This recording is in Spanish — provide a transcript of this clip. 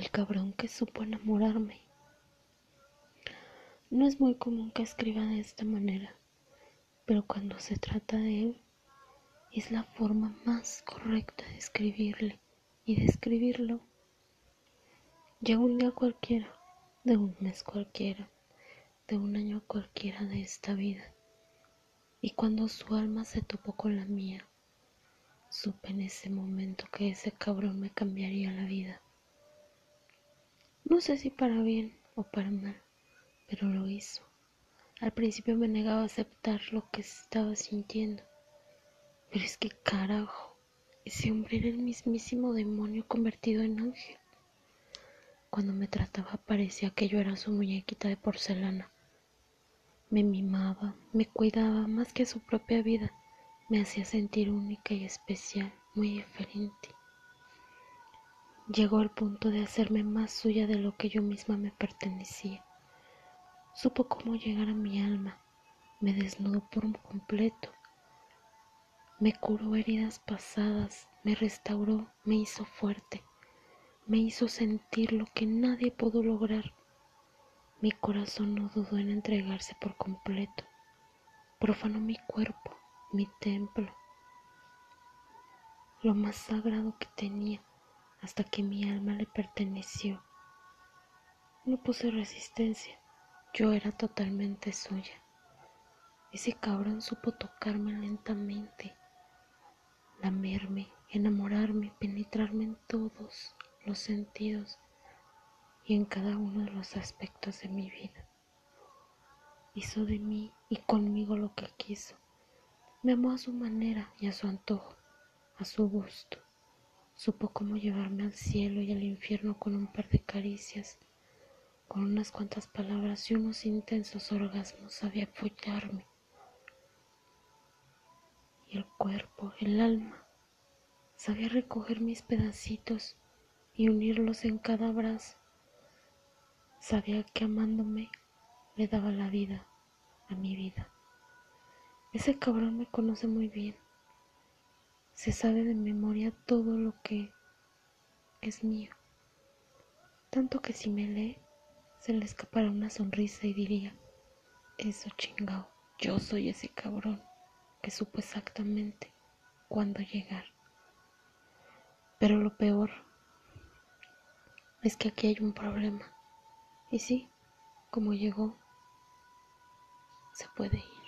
al cabrón que supo enamorarme. No es muy común que escriba de esta manera, pero cuando se trata de él, es la forma más correcta de escribirle y de escribirlo. Llega un día cualquiera, de un mes cualquiera, de un año cualquiera de esta vida, y cuando su alma se topó con la mía, supe en ese momento que ese cabrón me cambiaría la vida. No sé si para bien o para mal, pero lo hizo. Al principio me negaba a aceptar lo que estaba sintiendo, pero es que carajo, ese hombre era el mismísimo demonio convertido en ángel. Cuando me trataba parecía que yo era su muñequita de porcelana. Me mimaba, me cuidaba más que su propia vida, me hacía sentir única y especial, muy diferente. Llegó al punto de hacerme más suya de lo que yo misma me pertenecía. Supo cómo llegar a mi alma, me desnudó por completo, me curó heridas pasadas, me restauró, me hizo fuerte, me hizo sentir lo que nadie pudo lograr. Mi corazón no dudó en entregarse por completo, profanó mi cuerpo, mi templo, lo más sagrado que tenía, hasta que mi alma le perteneció. No puse resistencia, yo era totalmente suya. Ese cabrón supo tocarme lentamente, lamerme, enamorarme, penetrarme en todos los sentidos y en cada uno de los aspectos de mi vida. Hizo de mí y conmigo lo que quiso. Me amó a su manera y a su antojo, a su gusto. Supo cómo llevarme al cielo y al infierno con un par de caricias con unas cuantas palabras y unos intensos orgasmos sabía follarme. Y el cuerpo, el alma, sabía recoger mis pedacitos y unirlos en cada brazo. Sabía que amándome le daba la vida a mi vida. Ese cabrón me conoce muy bien. Se sabe de memoria todo lo que es mío. Tanto que si me lee, se le escapará una sonrisa y diría, eso chingao, yo soy ese cabrón que supo exactamente cuándo llegar. Pero lo peor es que aquí hay un problema. Y sí, como llegó, se puede ir.